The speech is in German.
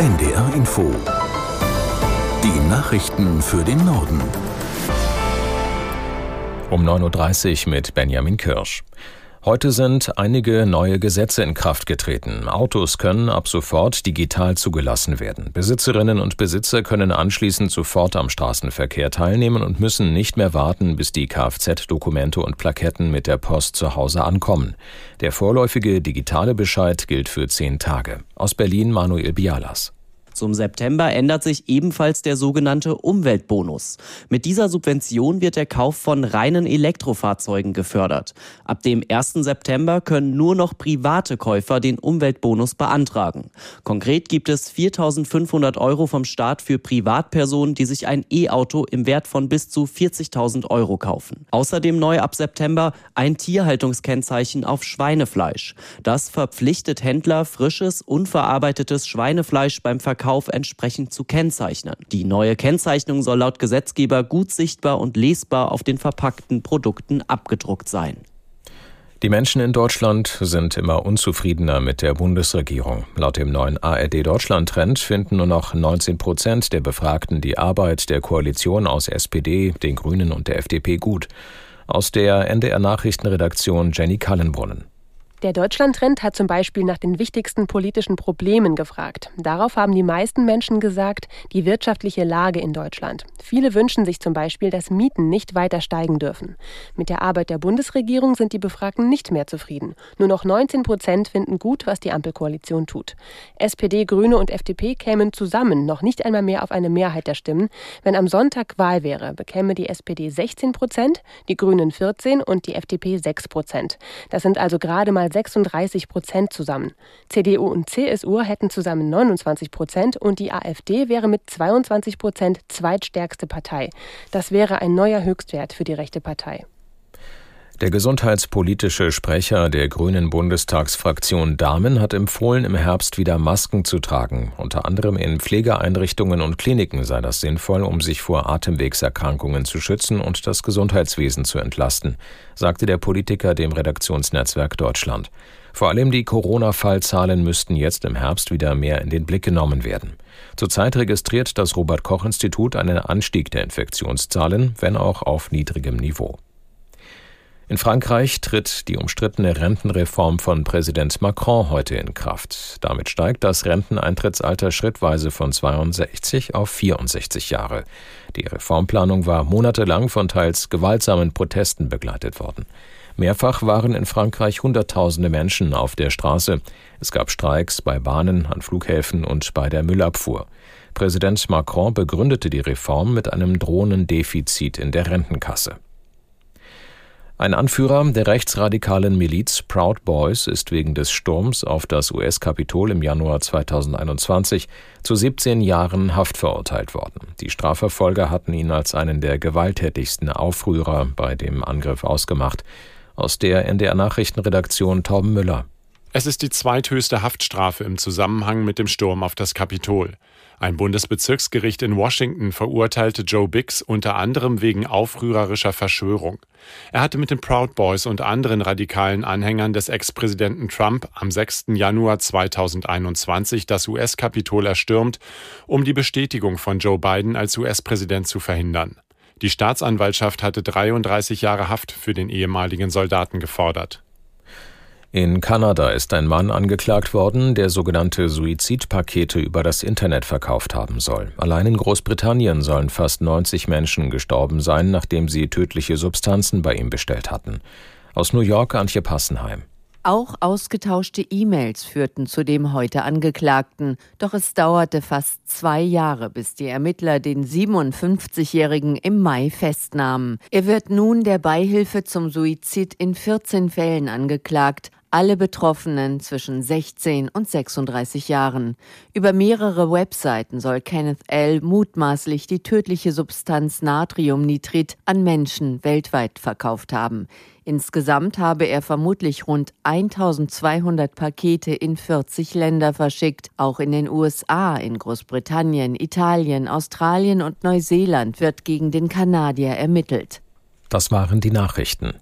NDR Info. Die Nachrichten für den Norden. Um 9.30 Uhr mit Benjamin Kirsch. Heute sind einige neue Gesetze in Kraft getreten. Autos können ab sofort digital zugelassen werden. Besitzerinnen und Besitzer können anschließend sofort am Straßenverkehr teilnehmen und müssen nicht mehr warten, bis die Kfz-Dokumente und Plaketten mit der Post zu Hause ankommen. Der vorläufige digitale Bescheid gilt für zehn Tage. Aus Berlin Manuel Bialas. Zum September ändert sich ebenfalls der sogenannte Umweltbonus. Mit dieser Subvention wird der Kauf von reinen Elektrofahrzeugen gefördert. Ab dem 1. September können nur noch private Käufer den Umweltbonus beantragen. Konkret gibt es 4.500 Euro vom Staat für Privatpersonen, die sich ein E-Auto im Wert von bis zu 40.000 Euro kaufen. Außerdem neu ab September ein Tierhaltungskennzeichen auf Schweinefleisch. Das verpflichtet Händler, frisches, unverarbeitetes Schweinefleisch beim Verkauf Verkauf entsprechend zu kennzeichnen. Die neue Kennzeichnung soll laut Gesetzgeber gut sichtbar und lesbar auf den verpackten Produkten abgedruckt sein. Die Menschen in Deutschland sind immer unzufriedener mit der Bundesregierung. Laut dem neuen ARD Deutschland Trend finden nur noch 19 Prozent der Befragten die Arbeit der Koalition aus SPD, den Grünen und der FDP gut. Aus der NDR Nachrichtenredaktion Jenny Kallenbrunnen. Der Deutschlandtrend hat zum Beispiel nach den wichtigsten politischen Problemen gefragt. Darauf haben die meisten Menschen gesagt, die wirtschaftliche Lage in Deutschland. Viele wünschen sich zum Beispiel, dass Mieten nicht weiter steigen dürfen. Mit der Arbeit der Bundesregierung sind die Befragten nicht mehr zufrieden. Nur noch 19 Prozent finden gut, was die Ampelkoalition tut. SPD, Grüne und FDP kämen zusammen noch nicht einmal mehr auf eine Mehrheit der Stimmen. Wenn am Sonntag Wahl wäre, bekäme die SPD 16 Prozent, die Grünen 14 und die FDP 6 Prozent. Das sind also gerade mal 36 Prozent zusammen. CDU und CSU hätten zusammen 29 Prozent und die AfD wäre mit 22 Prozent zweitstärkste Partei. Das wäre ein neuer Höchstwert für die rechte Partei. Der gesundheitspolitische Sprecher der Grünen Bundestagsfraktion Dahmen hat empfohlen, im Herbst wieder Masken zu tragen. Unter anderem in Pflegeeinrichtungen und Kliniken sei das sinnvoll, um sich vor Atemwegserkrankungen zu schützen und das Gesundheitswesen zu entlasten, sagte der Politiker dem Redaktionsnetzwerk Deutschland. Vor allem die Corona-Fallzahlen müssten jetzt im Herbst wieder mehr in den Blick genommen werden. Zurzeit registriert das Robert Koch Institut einen Anstieg der Infektionszahlen, wenn auch auf niedrigem Niveau. In Frankreich tritt die umstrittene Rentenreform von Präsident Macron heute in Kraft. Damit steigt das Renteneintrittsalter schrittweise von 62 auf 64 Jahre. Die Reformplanung war monatelang von teils gewaltsamen Protesten begleitet worden. Mehrfach waren in Frankreich Hunderttausende Menschen auf der Straße. Es gab Streiks bei Bahnen, an Flughäfen und bei der Müllabfuhr. Präsident Macron begründete die Reform mit einem drohenden Defizit in der Rentenkasse. Ein Anführer der rechtsradikalen Miliz Proud Boys ist wegen des Sturms auf das US-Kapitol im Januar 2021 zu 17 Jahren Haft verurteilt worden. Die Strafverfolger hatten ihn als einen der gewalttätigsten Aufrührer bei dem Angriff ausgemacht. Aus der NDR Nachrichtenredaktion Torben Müller. Es ist die zweithöchste Haftstrafe im Zusammenhang mit dem Sturm auf das Kapitol. Ein Bundesbezirksgericht in Washington verurteilte Joe Biggs unter anderem wegen aufrührerischer Verschwörung. Er hatte mit den Proud Boys und anderen radikalen Anhängern des Ex-Präsidenten Trump am 6. Januar 2021 das US-Kapitol erstürmt, um die Bestätigung von Joe Biden als US-Präsident zu verhindern. Die Staatsanwaltschaft hatte 33 Jahre Haft für den ehemaligen Soldaten gefordert. In Kanada ist ein Mann angeklagt worden, der sogenannte Suizidpakete über das Internet verkauft haben soll. Allein in Großbritannien sollen fast 90 Menschen gestorben sein, nachdem sie tödliche Substanzen bei ihm bestellt hatten. Aus New York Antje Passenheim. Auch ausgetauschte E-Mails führten zu dem heute Angeklagten. Doch es dauerte fast zwei Jahre, bis die Ermittler den 57-Jährigen im Mai festnahmen. Er wird nun der Beihilfe zum Suizid in 14 Fällen angeklagt alle Betroffenen zwischen 16 und 36 Jahren. Über mehrere Webseiten soll Kenneth L. mutmaßlich die tödliche Substanz Natriumnitrit an Menschen weltweit verkauft haben. Insgesamt habe er vermutlich rund 1200 Pakete in 40 Länder verschickt. Auch in den USA, in Großbritannien, Italien, Australien und Neuseeland wird gegen den Kanadier ermittelt. Das waren die Nachrichten.